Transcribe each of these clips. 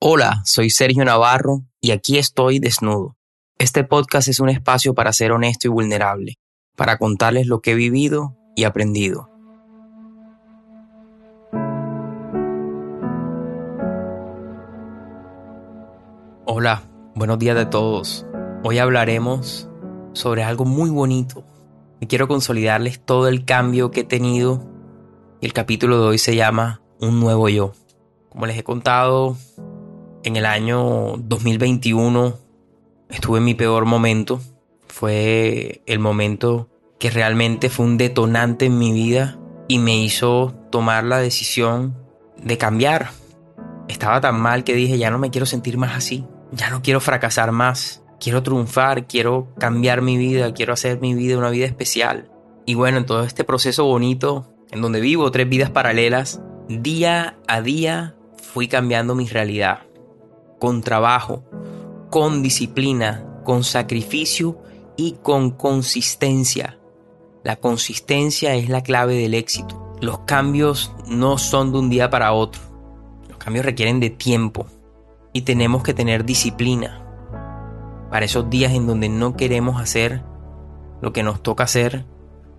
Hola, soy Sergio Navarro y aquí estoy desnudo. Este podcast es un espacio para ser honesto y vulnerable, para contarles lo que he vivido y aprendido. Hola, buenos días a todos. Hoy hablaremos sobre algo muy bonito. Y quiero consolidarles todo el cambio que he tenido y el capítulo de hoy se llama Un nuevo yo. Como les he contado, en el año 2021 estuve en mi peor momento. Fue el momento que realmente fue un detonante en mi vida y me hizo tomar la decisión de cambiar. Estaba tan mal que dije, ya no me quiero sentir más así, ya no quiero fracasar más, quiero triunfar, quiero cambiar mi vida, quiero hacer mi vida una vida especial. Y bueno, en todo este proceso bonito, en donde vivo tres vidas paralelas, día a día fui cambiando mi realidad con trabajo, con disciplina, con sacrificio y con consistencia. La consistencia es la clave del éxito. Los cambios no son de un día para otro. Los cambios requieren de tiempo y tenemos que tener disciplina para esos días en donde no queremos hacer lo que nos toca hacer,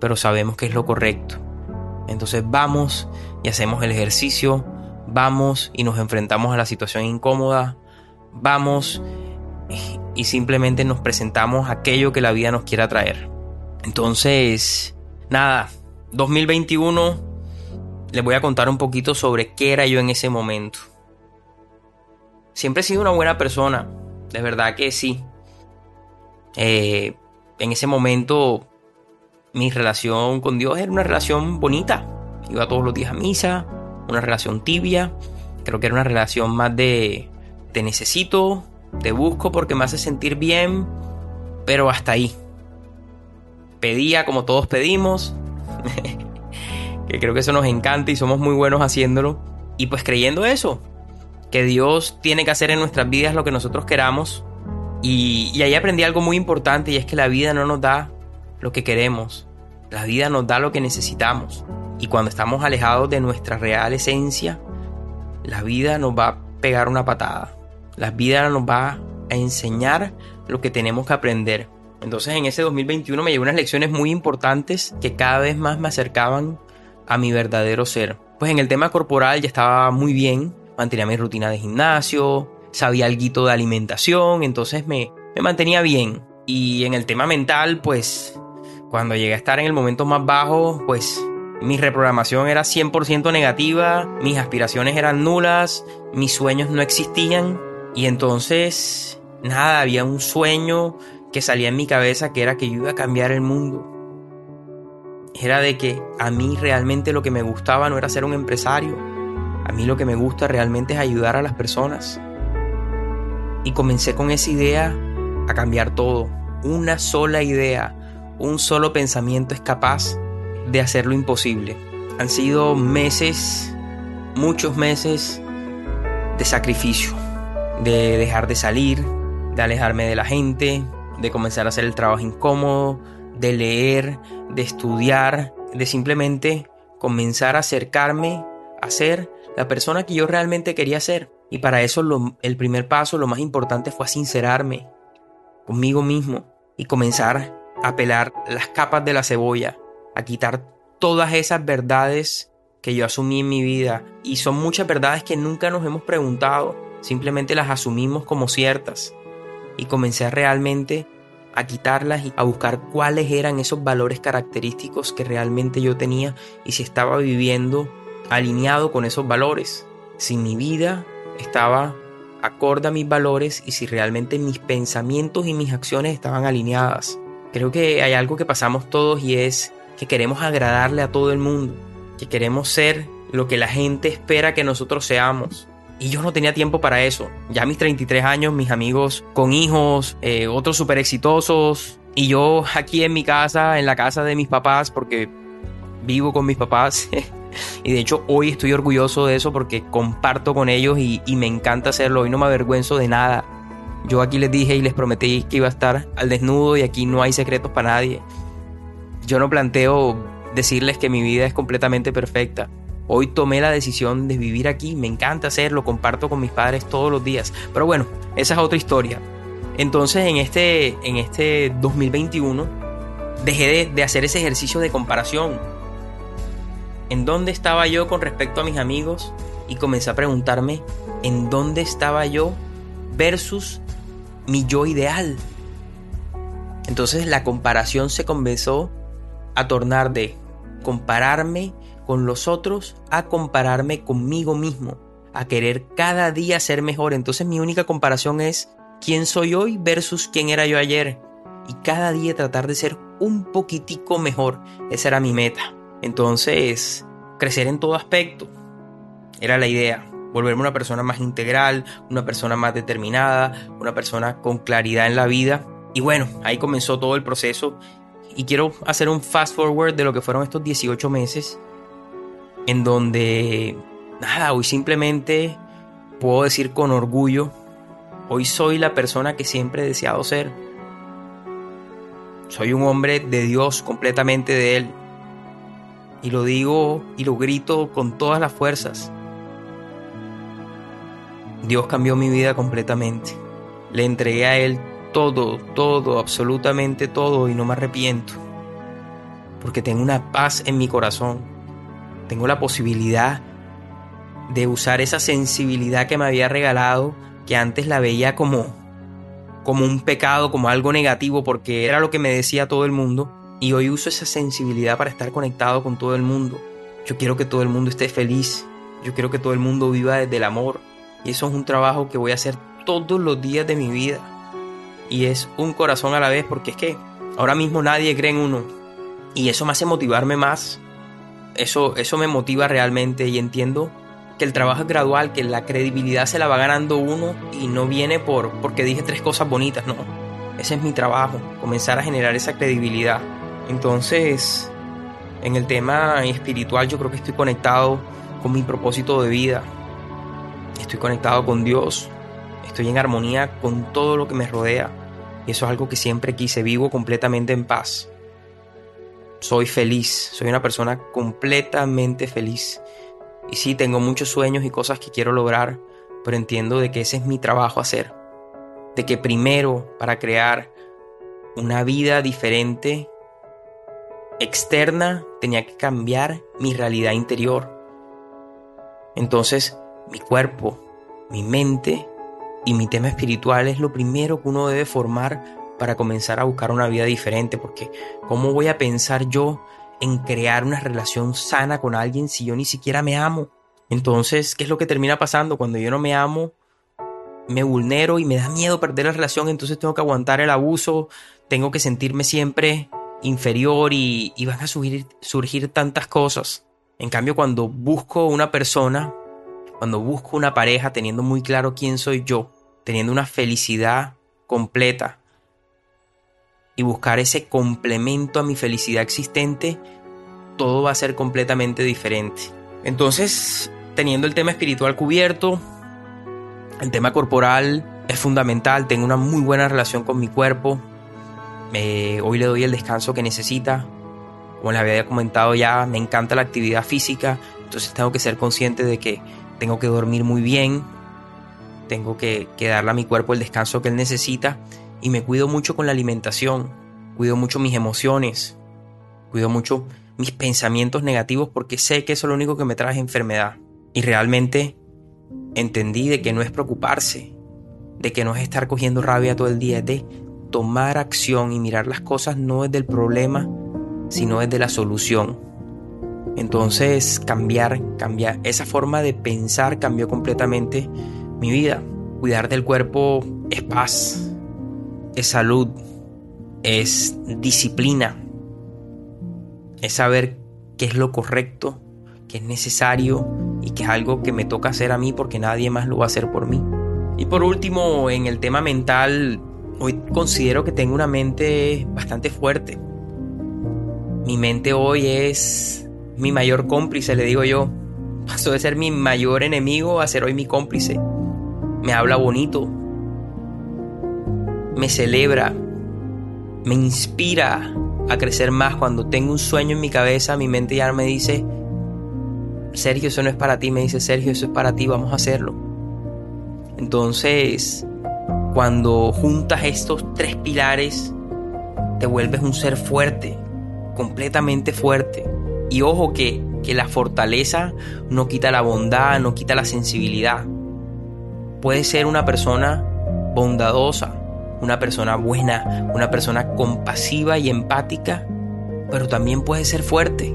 pero sabemos que es lo correcto. Entonces vamos y hacemos el ejercicio, vamos y nos enfrentamos a la situación incómoda, vamos y simplemente nos presentamos aquello que la vida nos quiera traer. Entonces, nada, 2021 les voy a contar un poquito sobre qué era yo en ese momento. Siempre he sido una buena persona, de verdad que sí. Eh, en ese momento mi relación con Dios era una relación bonita. Iba todos los días a misa, una relación tibia. Creo que era una relación más de te necesito, te busco porque me hace sentir bien, pero hasta ahí. Pedía como todos pedimos, que creo que eso nos encanta y somos muy buenos haciéndolo. Y pues creyendo eso, que Dios tiene que hacer en nuestras vidas lo que nosotros queramos. Y, y ahí aprendí algo muy importante y es que la vida no nos da lo que queremos, la vida nos da lo que necesitamos. Y cuando estamos alejados de nuestra real esencia, la vida nos va a pegar una patada. La vida nos va a enseñar lo que tenemos que aprender. Entonces en ese 2021 me llevé unas lecciones muy importantes que cada vez más me acercaban a mi verdadero ser. Pues en el tema corporal ya estaba muy bien, mantenía mi rutina de gimnasio, sabía algo de alimentación, entonces me, me mantenía bien. Y en el tema mental, pues cuando llegué a estar en el momento más bajo, pues mi reprogramación era 100% negativa, mis aspiraciones eran nulas, mis sueños no existían y entonces, nada, había un sueño que salía en mi cabeza que era que yo iba a cambiar el mundo. Era de que a mí realmente lo que me gustaba no era ser un empresario. A mí lo que me gusta realmente es ayudar a las personas. Y comencé con esa idea a cambiar todo. Una sola idea, un solo pensamiento es capaz de hacer lo imposible. Han sido meses, muchos meses de sacrificio de dejar de salir, de alejarme de la gente, de comenzar a hacer el trabajo incómodo, de leer, de estudiar, de simplemente comenzar a acercarme a ser la persona que yo realmente quería ser. Y para eso el primer paso, lo más importante fue sincerarme conmigo mismo y comenzar a pelar las capas de la cebolla, a quitar todas esas verdades que yo asumí en mi vida. Y son muchas verdades que nunca nos hemos preguntado simplemente las asumimos como ciertas y comencé realmente a quitarlas y a buscar cuáles eran esos valores característicos que realmente yo tenía y si estaba viviendo alineado con esos valores, si mi vida estaba acorde a mis valores y si realmente mis pensamientos y mis acciones estaban alineadas. Creo que hay algo que pasamos todos y es que queremos agradarle a todo el mundo, que queremos ser lo que la gente espera que nosotros seamos. Y yo no tenía tiempo para eso. Ya a mis 33 años, mis amigos con hijos, eh, otros súper exitosos. Y yo aquí en mi casa, en la casa de mis papás, porque vivo con mis papás. y de hecho hoy estoy orgulloso de eso porque comparto con ellos y, y me encanta hacerlo. Hoy no me avergüenzo de nada. Yo aquí les dije y les prometí que iba a estar al desnudo y aquí no hay secretos para nadie. Yo no planteo decirles que mi vida es completamente perfecta Hoy tomé la decisión de vivir aquí, me encanta hacerlo, comparto con mis padres todos los días. Pero bueno, esa es otra historia. Entonces en este, en este 2021 dejé de, de hacer ese ejercicio de comparación. ¿En dónde estaba yo con respecto a mis amigos? Y comencé a preguntarme en dónde estaba yo versus mi yo ideal. Entonces la comparación se comenzó a tornar de compararme con los otros a compararme conmigo mismo, a querer cada día ser mejor. Entonces mi única comparación es quién soy hoy versus quién era yo ayer. Y cada día tratar de ser un poquitico mejor. Esa era mi meta. Entonces, crecer en todo aspecto. Era la idea. Volverme una persona más integral, una persona más determinada, una persona con claridad en la vida. Y bueno, ahí comenzó todo el proceso. Y quiero hacer un fast forward de lo que fueron estos 18 meses en donde, nada, hoy simplemente puedo decir con orgullo, hoy soy la persona que siempre he deseado ser. Soy un hombre de Dios, completamente de Él. Y lo digo y lo grito con todas las fuerzas. Dios cambió mi vida completamente. Le entregué a Él todo, todo, absolutamente todo y no me arrepiento. Porque tengo una paz en mi corazón tengo la posibilidad de usar esa sensibilidad que me había regalado, que antes la veía como, como un pecado, como algo negativo, porque era lo que me decía todo el mundo, y hoy uso esa sensibilidad para estar conectado con todo el mundo. Yo quiero que todo el mundo esté feliz, yo quiero que todo el mundo viva desde el amor, y eso es un trabajo que voy a hacer todos los días de mi vida. Y es un corazón a la vez, porque es que ahora mismo nadie cree en uno, y eso me hace motivarme más eso, eso me motiva realmente y entiendo que el trabajo es gradual, que la credibilidad se la va ganando uno y no viene por porque dije tres cosas bonitas, no. Ese es mi trabajo, comenzar a generar esa credibilidad. Entonces, en el tema espiritual yo creo que estoy conectado con mi propósito de vida. Estoy conectado con Dios. Estoy en armonía con todo lo que me rodea. Y eso es algo que siempre quise. Vivo completamente en paz soy feliz, soy una persona completamente feliz. Y sí, tengo muchos sueños y cosas que quiero lograr, pero entiendo de que ese es mi trabajo hacer. De que primero, para crear una vida diferente, externa, tenía que cambiar mi realidad interior. Entonces, mi cuerpo, mi mente y mi tema espiritual es lo primero que uno debe formar para comenzar a buscar una vida diferente, porque ¿cómo voy a pensar yo en crear una relación sana con alguien si yo ni siquiera me amo? Entonces, ¿qué es lo que termina pasando? Cuando yo no me amo, me vulnero y me da miedo perder la relación, entonces tengo que aguantar el abuso, tengo que sentirme siempre inferior y, van a surgir, tantas cosas. En cambio, cuando busco una persona, cuando busco una pareja teniendo muy claro quién soy yo, teniendo una felicidad completa, y buscar ese complemento a mi felicidad existente, todo va a ser completamente diferente. Entonces, teniendo el tema espiritual cubierto, el tema corporal es fundamental, tengo una muy buena relación con mi cuerpo, hoy le doy el descanso que necesita, como les había comentado ya, me encanta la actividad física, entonces tengo que ser consciente de que tengo que dormir muy bien, tengo que, que darle a mi cuerpo el descanso que él necesita y me cuido mucho con la alimentación, cuido mucho mis emociones, cuido mucho mis pensamientos negativos porque sé que eso es lo único que me trae enfermedad. Y realmente entendí de que no es preocuparse, de que no es estar cogiendo rabia todo el día, es de tomar acción y mirar las cosas no es del problema, sino es de la solución. Entonces cambiar, cambiar, esa forma de pensar cambió completamente mi vida. Cuidar del cuerpo es paz, es salud, es disciplina, es saber qué es lo correcto, qué es necesario y que es algo que me toca hacer a mí porque nadie más lo va a hacer por mí. Y por último, en el tema mental, hoy considero que tengo una mente bastante fuerte. Mi mente hoy es mi mayor cómplice, le digo yo. Pasó de ser mi mayor enemigo a ser hoy mi cómplice. Me habla bonito, me celebra, me inspira a crecer más. Cuando tengo un sueño en mi cabeza, mi mente ya me dice, Sergio, eso no es para ti, me dice Sergio, eso es para ti, vamos a hacerlo. Entonces, cuando juntas estos tres pilares, te vuelves un ser fuerte, completamente fuerte. Y ojo que, que la fortaleza no quita la bondad, no quita la sensibilidad. Puedes ser una persona bondadosa, una persona buena, una persona compasiva y empática, pero también puedes ser fuerte.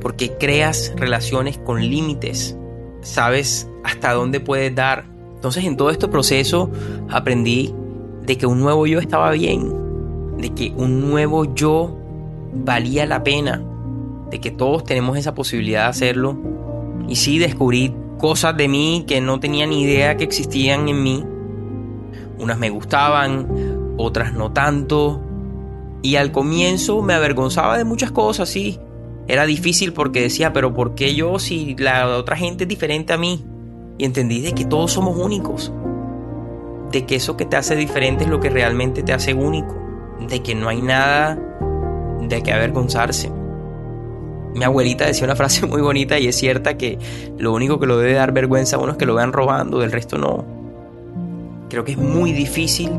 Porque creas relaciones con límites, sabes hasta dónde puedes dar. Entonces en todo este proceso aprendí de que un nuevo yo estaba bien, de que un nuevo yo valía la pena, de que todos tenemos esa posibilidad de hacerlo. Y sí descubrí cosas de mí que no tenía ni idea que existían en mí. Unas me gustaban, otras no tanto. Y al comienzo me avergonzaba de muchas cosas, sí. Era difícil porque decía, pero ¿por qué yo si la otra gente es diferente a mí? Y entendí de que todos somos únicos. De que eso que te hace diferente es lo que realmente te hace único. De que no hay nada de que avergonzarse. Mi abuelita decía una frase muy bonita y es cierta que lo único que lo debe dar vergüenza a uno es que lo vean robando, del resto no. Creo que es muy difícil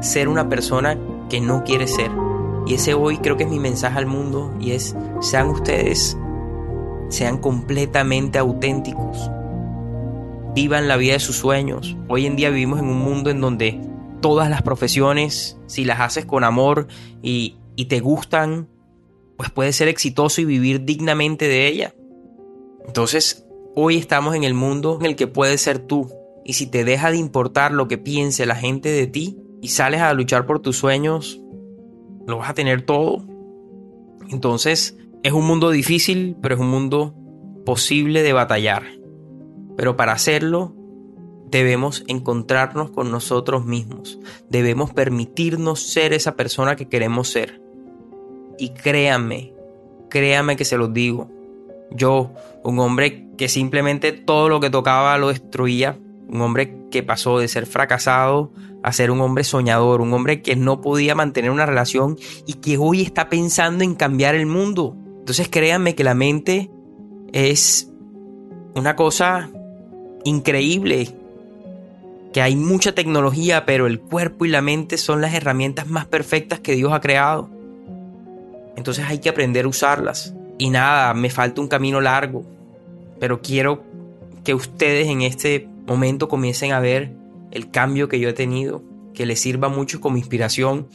ser una persona que no quiere ser. Y ese hoy creo que es mi mensaje al mundo y es, sean ustedes, sean completamente auténticos. Vivan la vida de sus sueños. Hoy en día vivimos en un mundo en donde todas las profesiones, si las haces con amor y, y te gustan, pues puedes ser exitoso y vivir dignamente de ella. Entonces, hoy estamos en el mundo en el que puedes ser tú. Y si te deja de importar lo que piense la gente de ti y sales a luchar por tus sueños, lo vas a tener todo. Entonces, es un mundo difícil, pero es un mundo posible de batallar. Pero para hacerlo, debemos encontrarnos con nosotros mismos. Debemos permitirnos ser esa persona que queremos ser. Y créanme, créanme que se los digo. Yo, un hombre que simplemente todo lo que tocaba lo destruía, un hombre que pasó de ser fracasado a ser un hombre soñador, un hombre que no podía mantener una relación y que hoy está pensando en cambiar el mundo. Entonces créanme que la mente es una cosa increíble, que hay mucha tecnología, pero el cuerpo y la mente son las herramientas más perfectas que Dios ha creado. Entonces hay que aprender a usarlas. Y nada, me falta un camino largo, pero quiero que ustedes en este momento comiencen a ver el cambio que yo he tenido, que les sirva mucho como inspiración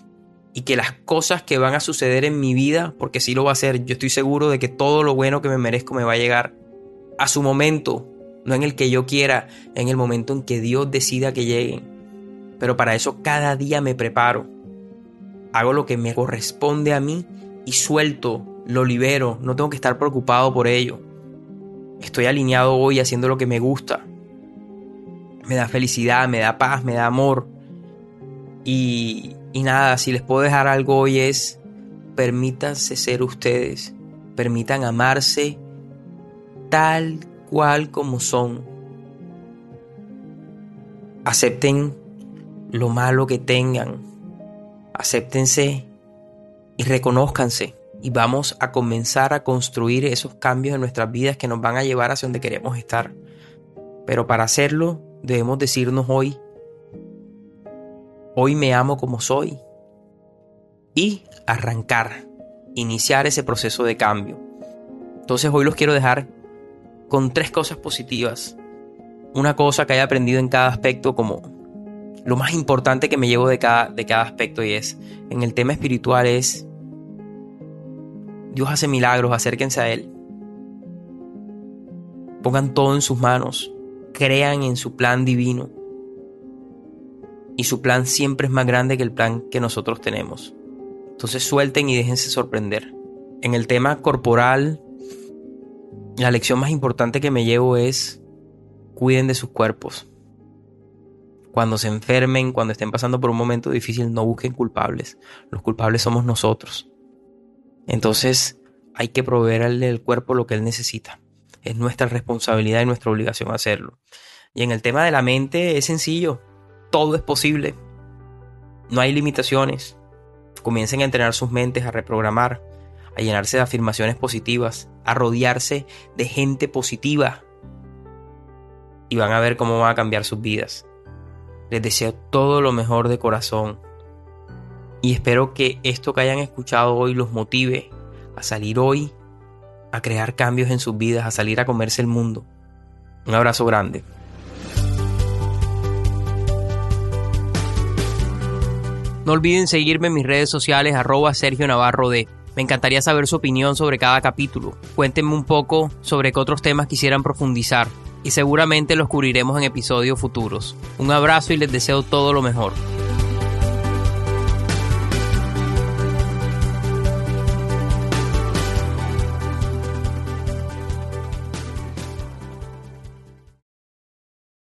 y que las cosas que van a suceder en mi vida, porque sí lo va a hacer, yo estoy seguro de que todo lo bueno que me merezco me va a llegar a su momento, no en el que yo quiera, en el momento en que Dios decida que lleguen. Pero para eso cada día me preparo. Hago lo que me corresponde a mí y suelto, lo libero, no tengo que estar preocupado por ello. Estoy alineado hoy haciendo lo que me gusta. Me da felicidad, me da paz, me da amor. Y, y nada, si les puedo dejar algo hoy es, permítanse ser ustedes, permitan amarse tal cual como son. Acepten lo malo que tengan. Acéptense y reconózcanse y vamos a comenzar a construir esos cambios en nuestras vidas que nos van a llevar hacia donde queremos estar. Pero para hacerlo debemos decirnos hoy, hoy me amo como soy y arrancar, iniciar ese proceso de cambio. Entonces hoy los quiero dejar con tres cosas positivas. Una cosa que haya aprendido en cada aspecto como lo más importante que me llevo de cada, de cada aspecto y es, en el tema espiritual es Dios hace milagros, acérquense a Él. Pongan todo en sus manos, crean en su plan divino. Y su plan siempre es más grande que el plan que nosotros tenemos. Entonces suelten y déjense sorprender. En el tema corporal, la lección más importante que me llevo es cuiden de sus cuerpos. Cuando se enfermen, cuando estén pasando por un momento difícil, no busquen culpables. Los culpables somos nosotros. Entonces hay que proveerle al cuerpo lo que él necesita. Es nuestra responsabilidad y nuestra obligación hacerlo. Y en el tema de la mente es sencillo. Todo es posible. No hay limitaciones. Comiencen a entrenar sus mentes, a reprogramar. a llenarse de afirmaciones positivas, a rodearse de gente positiva. Y van a ver cómo van a cambiar sus vidas. Les deseo todo lo mejor de corazón. Y espero que esto que hayan escuchado hoy los motive a salir hoy, a crear cambios en sus vidas, a salir a comerse el mundo. Un abrazo grande. No olviden seguirme en mis redes sociales arroba Sergio Navarro de. Me encantaría saber su opinión sobre cada capítulo. Cuéntenme un poco sobre qué otros temas quisieran profundizar y seguramente los cubriremos en episodios futuros. Un abrazo y les deseo todo lo mejor.